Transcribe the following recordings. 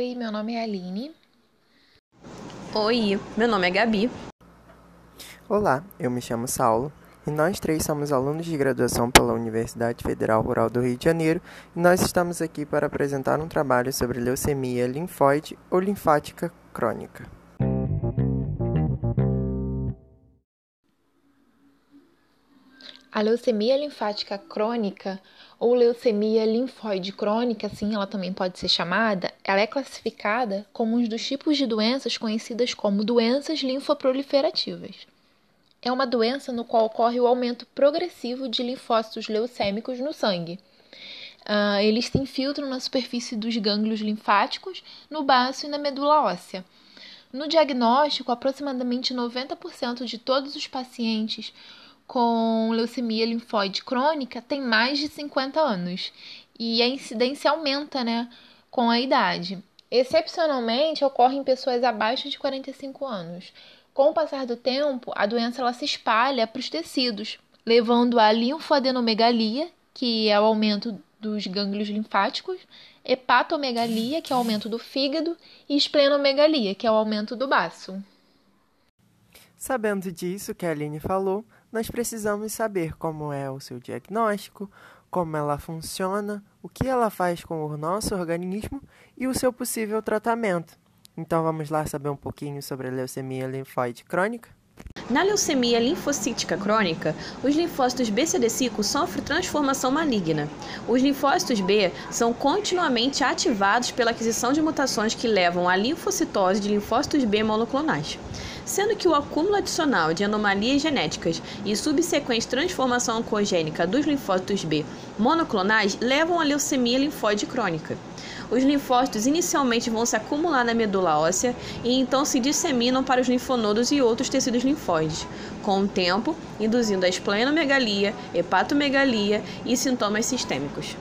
Oi, meu nome é Aline. Oi, meu nome é Gabi. Olá, eu me chamo Saulo e nós três somos alunos de graduação pela Universidade Federal Rural do Rio de Janeiro e nós estamos aqui para apresentar um trabalho sobre leucemia linfóide ou linfática crônica. A leucemia linfática crônica ou leucemia linfóide crônica, assim ela também pode ser chamada, ela é classificada como um dos tipos de doenças conhecidas como doenças linfoproliferativas. É uma doença no qual ocorre o aumento progressivo de linfócitos leucêmicos no sangue. Uh, eles se infiltram na superfície dos gânglios linfáticos, no baço e na medula óssea. No diagnóstico, aproximadamente 90% de todos os pacientes com leucemia linfóide crônica tem mais de 50 anos e a incidência aumenta né, com a idade. Excepcionalmente, ocorre em pessoas abaixo de 45 anos. Com o passar do tempo, a doença ela se espalha para os tecidos, levando à linfoadenomegalia, que é o aumento dos gânglios linfáticos, hepatomegalia, que é o aumento do fígado, e esplenomegalia, que é o aumento do baço. Sabendo disso que a Aline falou, nós precisamos saber como é o seu diagnóstico, como ela funciona, o que ela faz com o nosso organismo e o seu possível tratamento. Então vamos lá saber um pouquinho sobre a leucemia linfóide crônica? Na leucemia linfocítica crônica, os linfócitos BCD5 sofrem transformação maligna. Os linfócitos B são continuamente ativados pela aquisição de mutações que levam à linfocitose de linfócitos B monoclonais sendo que o acúmulo adicional de anomalias genéticas e subsequente transformação oncogênica dos linfócitos B monoclonais levam à leucemia linfóide crônica. Os linfócitos inicialmente vão se acumular na medula óssea e então se disseminam para os linfonodos e outros tecidos linfóides, com o tempo induzindo a esplenomegalia, hepatomegalia e sintomas sistêmicos.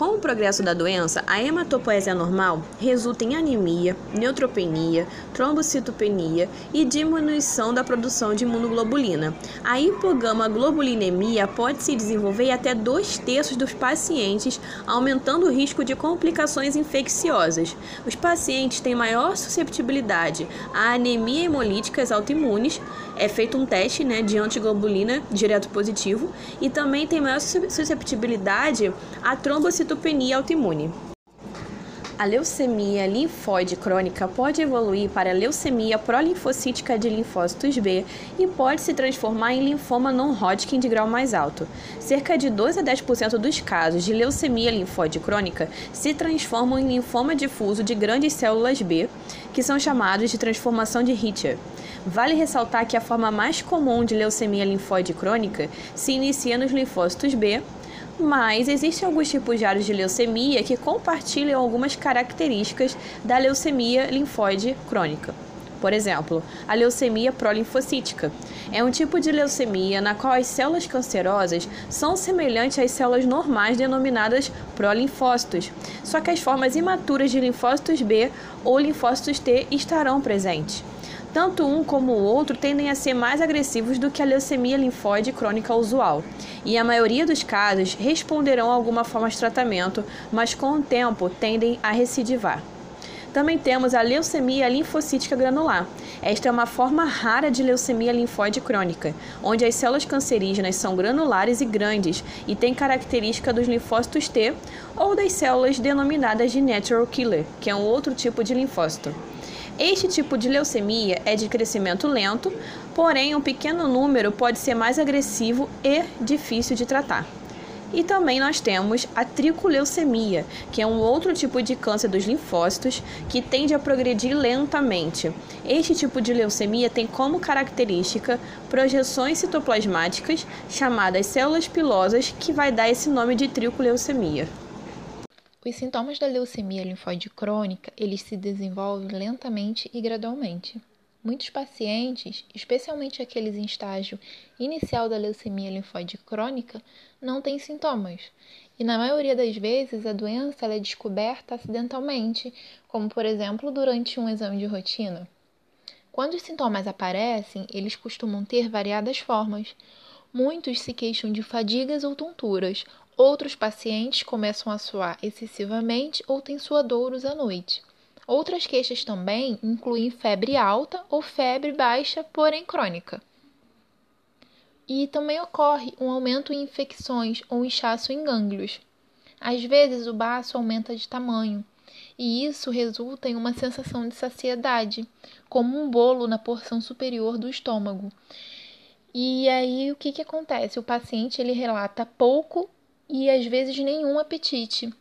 Com o progresso da doença, a hematopoesia normal resulta em anemia, neutropenia, trombocitopenia e diminuição da produção de imunoglobulina. A hipogama-globulinemia pode se desenvolver em até dois terços dos pacientes, aumentando o risco de complicações infecciosas. Os pacientes têm maior susceptibilidade a anemia hemolíticas autoimunes, é feito um teste né, de antiglobulina direto positivo, e também tem maior susceptibilidade trombocitopenia trombocitopenia autoimune. A leucemia linfóide crônica pode evoluir para leucemia prolinfocítica de linfócitos B e pode se transformar em linfoma non-Hodgkin de grau mais alto. Cerca de 2 a 10% dos casos de leucemia linfóide crônica se transformam em linfoma difuso de grandes células B, que são chamados de transformação de Richter. Vale ressaltar que a forma mais comum de leucemia linfóide crônica se inicia nos linfócitos B mas existem alguns tipos de áreas de leucemia que compartilham algumas características da leucemia linfóide crônica. Por exemplo, a leucemia prolinfocítica é um tipo de leucemia na qual as células cancerosas são semelhantes às células normais denominadas prolinfócitos, só que as formas imaturas de linfócitos B ou linfócitos T estarão presentes. Tanto um como o outro tendem a ser mais agressivos do que a leucemia linfóide crônica usual, e a maioria dos casos responderão a alguma forma de tratamento, mas com o tempo tendem a recidivar. Também temos a leucemia linfocítica granular. Esta é uma forma rara de leucemia linfóide crônica, onde as células cancerígenas são granulares e grandes e têm característica dos linfócitos T ou das células denominadas de natural killer, que é um outro tipo de linfócito. Este tipo de leucemia é de crescimento lento, porém um pequeno número pode ser mais agressivo e difícil de tratar. E também nós temos a tricoleucemia, que é um outro tipo de câncer dos linfócitos que tende a progredir lentamente. Este tipo de leucemia tem como característica projeções citoplasmáticas chamadas células pilosas, que vai dar esse nome de tricoleucemia. Os sintomas da leucemia linfóide crônica, eles se desenvolvem lentamente e gradualmente. Muitos pacientes, especialmente aqueles em estágio inicial da leucemia linfóide crônica, não têm sintomas. E na maioria das vezes a doença é descoberta acidentalmente, como por exemplo durante um exame de rotina. Quando os sintomas aparecem, eles costumam ter variadas formas. Muitos se queixam de fadigas ou tonturas, Outros pacientes começam a suar excessivamente ou têm suadouros à noite. Outras queixas também incluem febre alta ou febre baixa, porém crônica. E também ocorre um aumento em infecções ou inchaço em gânglios. Às vezes o baço aumenta de tamanho, e isso resulta em uma sensação de saciedade, como um bolo na porção superior do estômago. E aí o que, que acontece? O paciente ele relata pouco e às vezes nenhum apetite.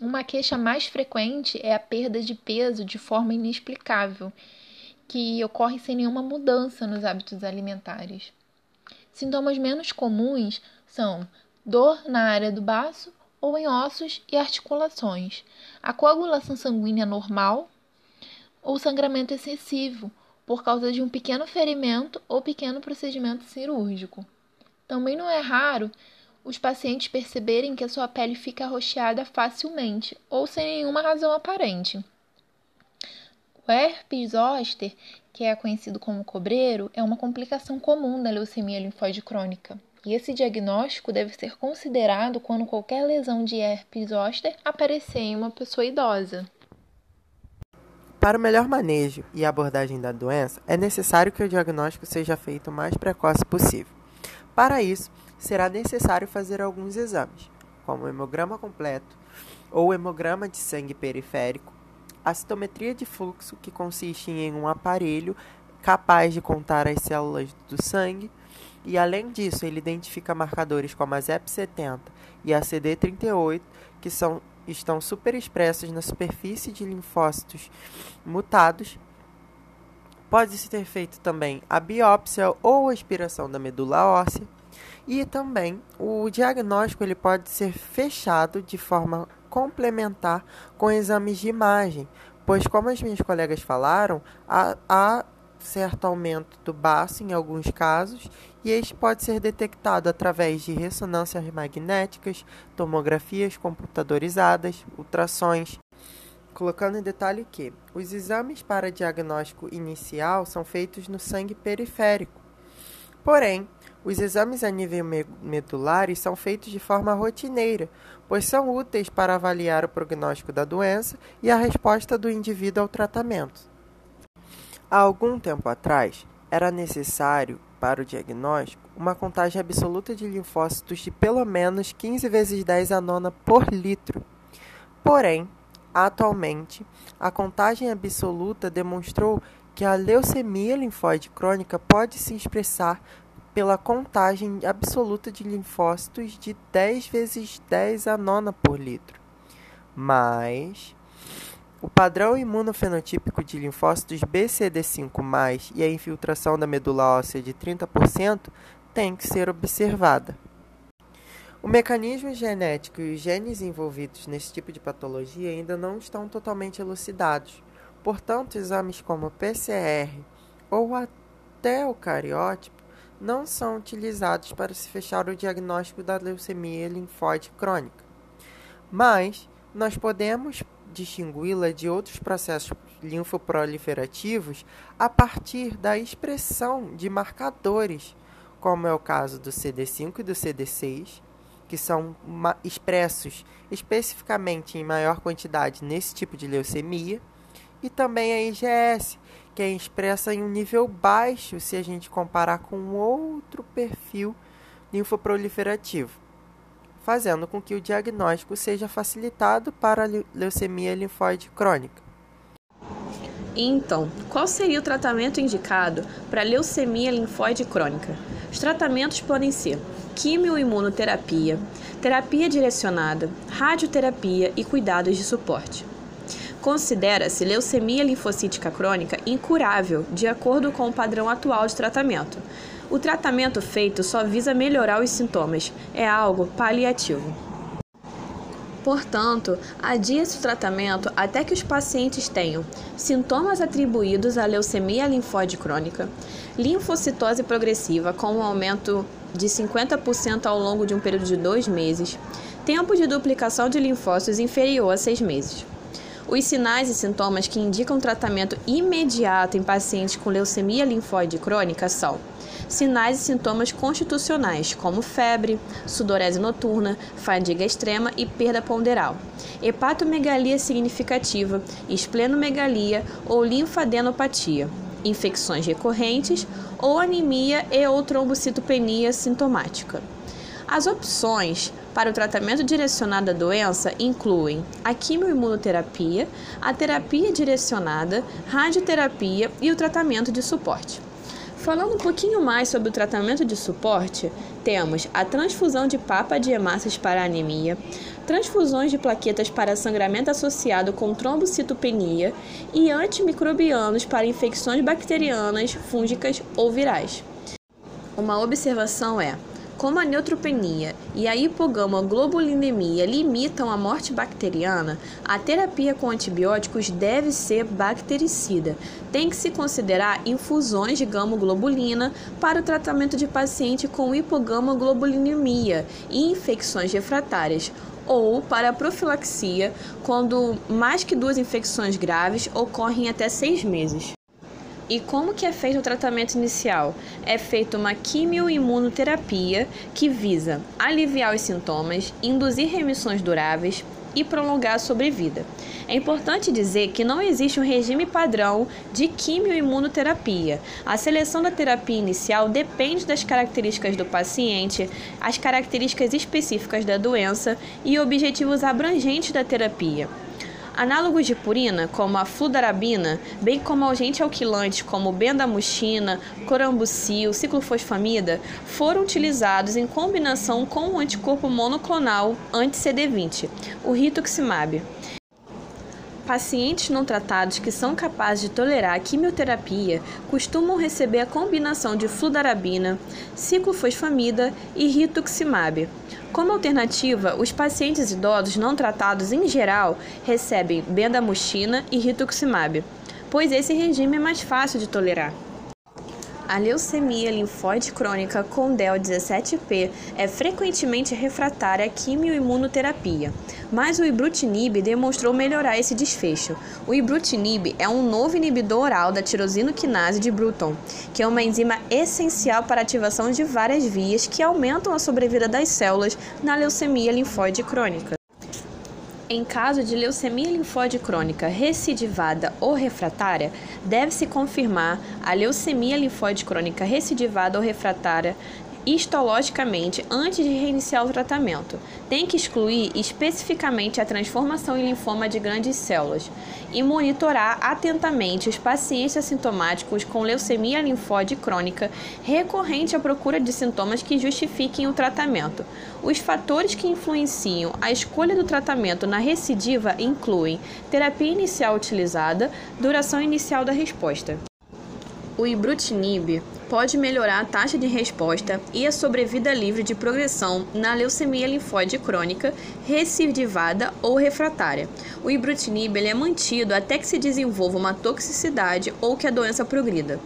Uma queixa mais frequente é a perda de peso de forma inexplicável, que ocorre sem nenhuma mudança nos hábitos alimentares. Sintomas menos comuns são dor na área do baço ou em ossos e articulações, a coagulação sanguínea normal ou sangramento excessivo por causa de um pequeno ferimento ou pequeno procedimento cirúrgico. Também não é raro os pacientes perceberem que a sua pele fica arroxeada facilmente ou sem nenhuma razão aparente. O herpes zoster, que é conhecido como cobreiro, é uma complicação comum da leucemia linfóide crônica. E esse diagnóstico deve ser considerado quando qualquer lesão de herpes zoster aparecer em uma pessoa idosa. Para o melhor manejo e abordagem da doença, é necessário que o diagnóstico seja feito o mais precoce possível. Para isso, será necessário fazer alguns exames, como o hemograma completo ou hemograma de sangue periférico, a citometria de fluxo, que consiste em um aparelho capaz de contar as células do sangue, e além disso, ele identifica marcadores como a ZEP70 e a CD38, que são, estão superexpressos na superfície de linfócitos mutados. Pode-se ter feito também a biópsia ou aspiração da medula óssea e também o diagnóstico ele pode ser fechado de forma complementar com exames de imagem, pois como as minhas colegas falaram, há, há certo aumento do baço em alguns casos e este pode ser detectado através de ressonâncias magnéticas, tomografias computadorizadas, ultrassons. Colocando em detalhe que os exames para diagnóstico inicial são feitos no sangue periférico. Porém, os exames a nível medular são feitos de forma rotineira, pois são úteis para avaliar o prognóstico da doença e a resposta do indivíduo ao tratamento. Há algum tempo atrás, era necessário, para o diagnóstico, uma contagem absoluta de linfócitos de pelo menos 15 vezes 10 a nona por litro. Porém, atualmente, a contagem absoluta demonstrou que a leucemia linfóide crônica pode se expressar pela contagem absoluta de linfócitos de 10 vezes 10 a nona por litro. Mas o padrão imunofenotípico de linfócitos BCD5+, e a infiltração da medula óssea de 30% tem que ser observada. O mecanismo genético e os genes envolvidos nesse tipo de patologia ainda não estão totalmente elucidados. Portanto, exames como PCR ou até o cariótipo não são utilizados para se fechar o diagnóstico da leucemia linfóide crônica. Mas nós podemos distingui-la de outros processos linfoproliferativos a partir da expressão de marcadores, como é o caso do CD5 e do CD6, que são expressos especificamente em maior quantidade nesse tipo de leucemia, e também a IgS, que é expressa em um nível baixo se a gente comparar com outro perfil linfoproliferativo, fazendo com que o diagnóstico seja facilitado para a leucemia linfóide crônica. Então, qual seria o tratamento indicado para leucemia linfóide crônica? Os tratamentos podem ser quimioimunoterapia, terapia direcionada, radioterapia e cuidados de suporte. Considera-se leucemia linfocítica crônica incurável, de acordo com o padrão atual de tratamento. O tratamento feito só visa melhorar os sintomas, é algo paliativo. Portanto, adia-se o tratamento até que os pacientes tenham sintomas atribuídos à leucemia linfóide crônica, linfocitose progressiva com um aumento de 50% ao longo de um período de dois meses, tempo de duplicação de linfócitos inferior a seis meses. Os sinais e sintomas que indicam tratamento imediato em pacientes com leucemia linfóide crônica são sinais e sintomas constitucionais, como febre, sudorese noturna, fadiga extrema e perda ponderal, hepatomegalia significativa, esplenomegalia ou linfadenopatia, infecções recorrentes ou anemia e ou trombocitopenia sintomática. As opções para o tratamento direcionado à doença incluem a quimioimunoterapia, a terapia direcionada, radioterapia e o tratamento de suporte. Falando um pouquinho mais sobre o tratamento de suporte, temos a transfusão de papa de hemácias para anemia, transfusões de plaquetas para sangramento associado com trombocitopenia e antimicrobianos para infecções bacterianas, fúngicas ou virais. Uma observação é: como a neutropenia e a hipogama-globulinemia limitam a morte bacteriana, a terapia com antibióticos deve ser bactericida. Tem que se considerar infusões de gama-globulina para o tratamento de paciente com hipogama-globulinemia e infecções refratárias, ou para a profilaxia, quando mais que duas infecções graves ocorrem até seis meses. E como que é feito o tratamento inicial? É feita uma quimioimunoterapia que visa aliviar os sintomas, induzir remissões duráveis e prolongar a sobrevida. É importante dizer que não existe um regime padrão de quimioimunoterapia. A seleção da terapia inicial depende das características do paciente, as características específicas da doença e objetivos abrangentes da terapia. Análogos de purina, como a fludarabina, bem como agentes alquilantes como bendamuxina, corambucil, ciclofosfamida, foram utilizados em combinação com o anticorpo monoclonal anti-CD20, o rituximab. Pacientes não tratados que são capazes de tolerar a quimioterapia costumam receber a combinação de fludarabina, ciclofosfamida e rituximab. Como alternativa, os pacientes idosos não tratados em geral recebem bendamuxina e rituximab, pois esse regime é mais fácil de tolerar. A leucemia linfóide crônica com DEL17P é frequentemente refratária à quimioimunoterapia, mas o ibrutinib demonstrou melhorar esse desfecho. O ibrutinib é um novo inibidor oral da tirosina quinase de Bruton, que é uma enzima essencial para a ativação de várias vias que aumentam a sobrevida das células na leucemia linfóide crônica. Em caso de leucemia linfóide crônica recidivada ou refratária, deve-se confirmar a leucemia linfóide crônica recidivada ou refratária histologicamente antes de reiniciar o tratamento. Tem que excluir especificamente a transformação em linfoma de grandes células e monitorar atentamente os pacientes assintomáticos com leucemia linfóide crônica recorrente à procura de sintomas que justifiquem o tratamento. Os fatores que influenciam a escolha do tratamento na recidiva incluem terapia inicial utilizada, duração inicial da resposta. O ibrutinib pode melhorar a taxa de resposta e a sobrevida livre de progressão na leucemia linfóide crônica, recidivada ou refratária. O ibrutinib é mantido até que se desenvolva uma toxicidade ou que a doença progrida.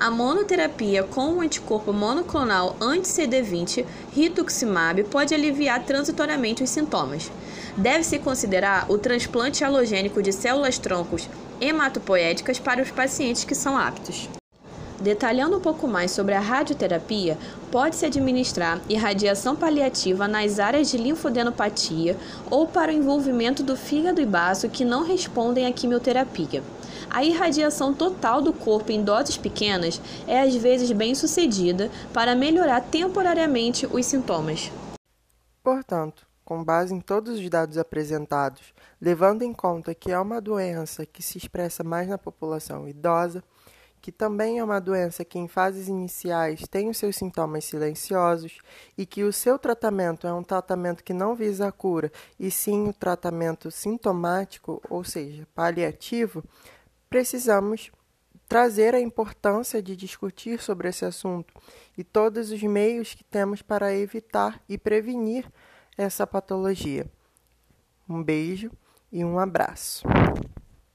A monoterapia com o anticorpo monoclonal anti-CD20, rituximab, pode aliviar transitoriamente os sintomas. Deve-se considerar o transplante halogênico de células troncos hematopoéticas para os pacientes que são aptos. Detalhando um pouco mais sobre a radioterapia, pode-se administrar irradiação paliativa nas áreas de linfodenopatia ou para o envolvimento do fígado e baço que não respondem à quimioterapia. A irradiação total do corpo em doses pequenas é às vezes bem sucedida para melhorar temporariamente os sintomas. Portanto, com base em todos os dados apresentados, levando em conta que é uma doença que se expressa mais na população idosa, que também é uma doença que em fases iniciais tem os seus sintomas silenciosos e que o seu tratamento é um tratamento que não visa a cura, e sim o tratamento sintomático, ou seja, paliativo, precisamos trazer a importância de discutir sobre esse assunto e todos os meios que temos para evitar e prevenir essa patologia. Um beijo e um abraço.